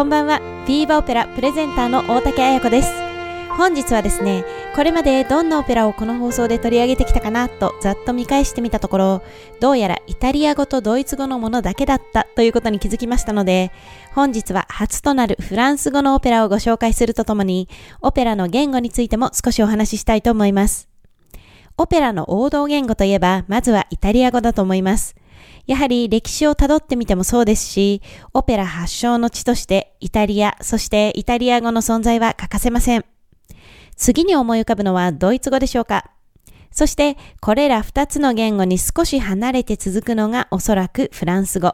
こんばんは。ビーバオペラプレゼンターの大竹彩子です。本日はですねこれまでどんなオペラをこの放送で取り上げてきたかなとざっと見返してみたところどうやらイタリア語とドイツ語のものだけだったということに気づきましたので本日は初となるフランス語のオペラをご紹介するとともにオペラの言語についても少しお話ししたいと思います。オペラの王道言語といえばまずはイタリア語だと思います。やはり歴史をたどってみてもそうですし、オペラ発祥の地としてイタリア、そしてイタリア語の存在は欠かせません。次に思い浮かぶのはドイツ語でしょうか。そしてこれら二つの言語に少し離れて続くのがおそらくフランス語。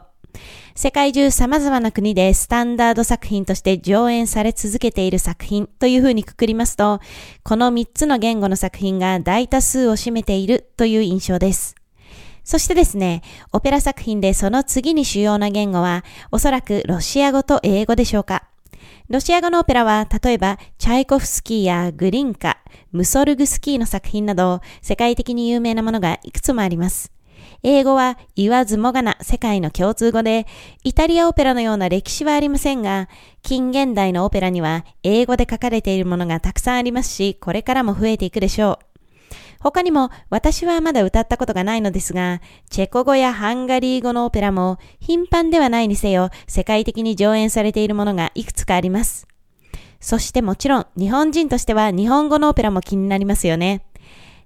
世界中様々な国でスタンダード作品として上演され続けている作品というふうにくくりますと、この三つの言語の作品が大多数を占めているという印象です。そしてですね、オペラ作品でその次に主要な言語は、おそらくロシア語と英語でしょうか。ロシア語のオペラは、例えば、チャイコフスキーやグリンカ、ムソルグスキーの作品など、世界的に有名なものがいくつもあります。英語は言わずもがな世界の共通語で、イタリアオペラのような歴史はありませんが、近現代のオペラには英語で書かれているものがたくさんありますし、これからも増えていくでしょう。他にも私はまだ歌ったことがないのですが、チェコ語やハンガリー語のオペラも頻繁ではないにせよ世界的に上演されているものがいくつかあります。そしてもちろん日本人としては日本語のオペラも気になりますよね。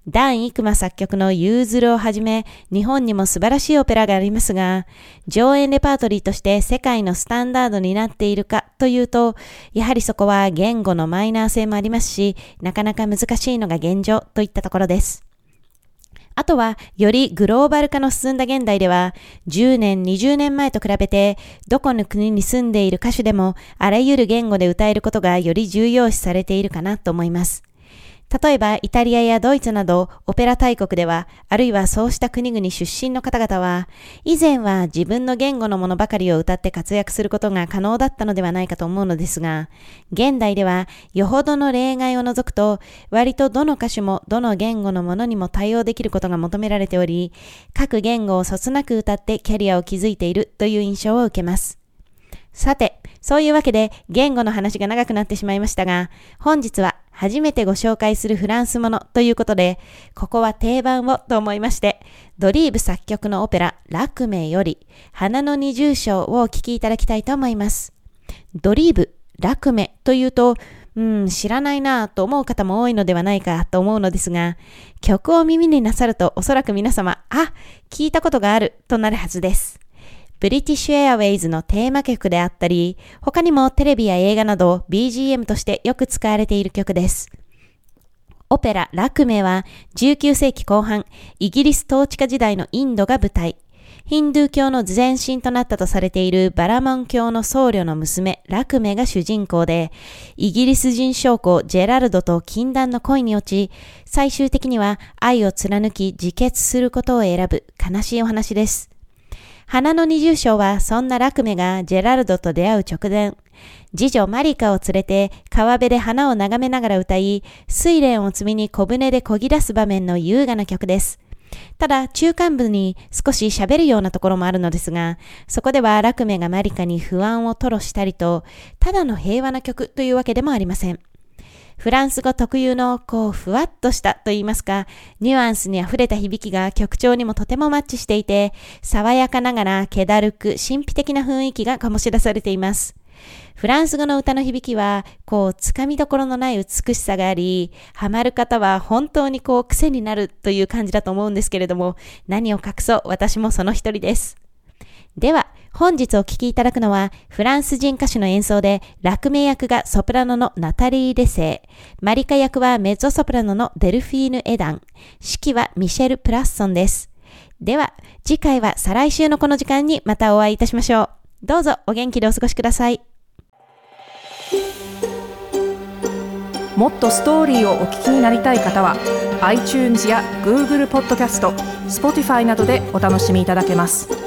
ダン・イクマ作曲のユーズルをはじめ、日本にも素晴らしいオペラがありますが、上演レパートリーとして世界のスタンダードになっているかというと、やはりそこは言語のマイナー性もありますし、なかなか難しいのが現状といったところです。あとは、よりグローバル化の進んだ現代では、10年、20年前と比べて、どこの国に住んでいる歌手でも、あらゆる言語で歌えることがより重要視されているかなと思います。例えば、イタリアやドイツなど、オペラ大国では、あるいはそうした国々出身の方々は、以前は自分の言語のものばかりを歌って活躍することが可能だったのではないかと思うのですが、現代では、よほどの例外を除くと、割とどの歌手もどの言語のものにも対応できることが求められており、各言語をそつなく歌ってキャリアを築いているという印象を受けます。さて、そういうわけで言語の話が長くなってしまいましたが、本日は初めてご紹介するフランスものということで、ここは定番をと思いまして、ドリーブ作曲のオペラ、ラクメより、花の二重唱をお聴きいただきたいと思います。ドリーブ、ラクメというと、うん、知らないなぁと思う方も多いのではないかと思うのですが、曲を耳になさるとおそらく皆様、あ、聞いたことがあるとなるはずです。ブリティッシュエアウェイズのテーマ曲であったり、他にもテレビや映画など BGM としてよく使われている曲です。オペララクメは19世紀後半、イギリス統治下時代のインドが舞台。ヒンドゥー教の前身となったとされているバラモン教の僧侶の娘ラクメが主人公で、イギリス人将校ジェラルドと禁断の恋に落ち、最終的には愛を貫き自決することを選ぶ悲しいお話です。花の二重唱はそんなラクメがジェラルドと出会う直前、次女マリカを連れて川辺で花を眺めながら歌い、睡蓮を積みに小舟で漕ぎ出す場面の優雅な曲です。ただ、中間部に少し喋るようなところもあるのですが、そこではラクメがマリカに不安を吐露したりと、ただの平和な曲というわけでもありません。フランス語特有のこうふわっとしたと言いますか、ニュアンスに溢れた響きが曲調にもとてもマッチしていて、爽やかながら気だるく神秘的な雰囲気が醸し出されています。フランス語の歌の響きは、こう、つかみどころのない美しさがあり、ハマる方は本当にこう、癖になるという感じだと思うんですけれども、何を隠そう、私もその一人です。では、本日お聴きいただくのは、フランス人歌手の演奏で、落名役がソプラノのナタリー・レセイ、マリカ役はメゾソプラノのデルフィーヌ・エダン、指揮はミシェル・プラッソンです。では、次回は再来週のこの時間にまたお会いいたしましょう。どうぞお元気でお過ごしください。もっとストーリーをお聞きになりたい方は iTunes や Google ポッドキャスト Spotify などでお楽しみいただけます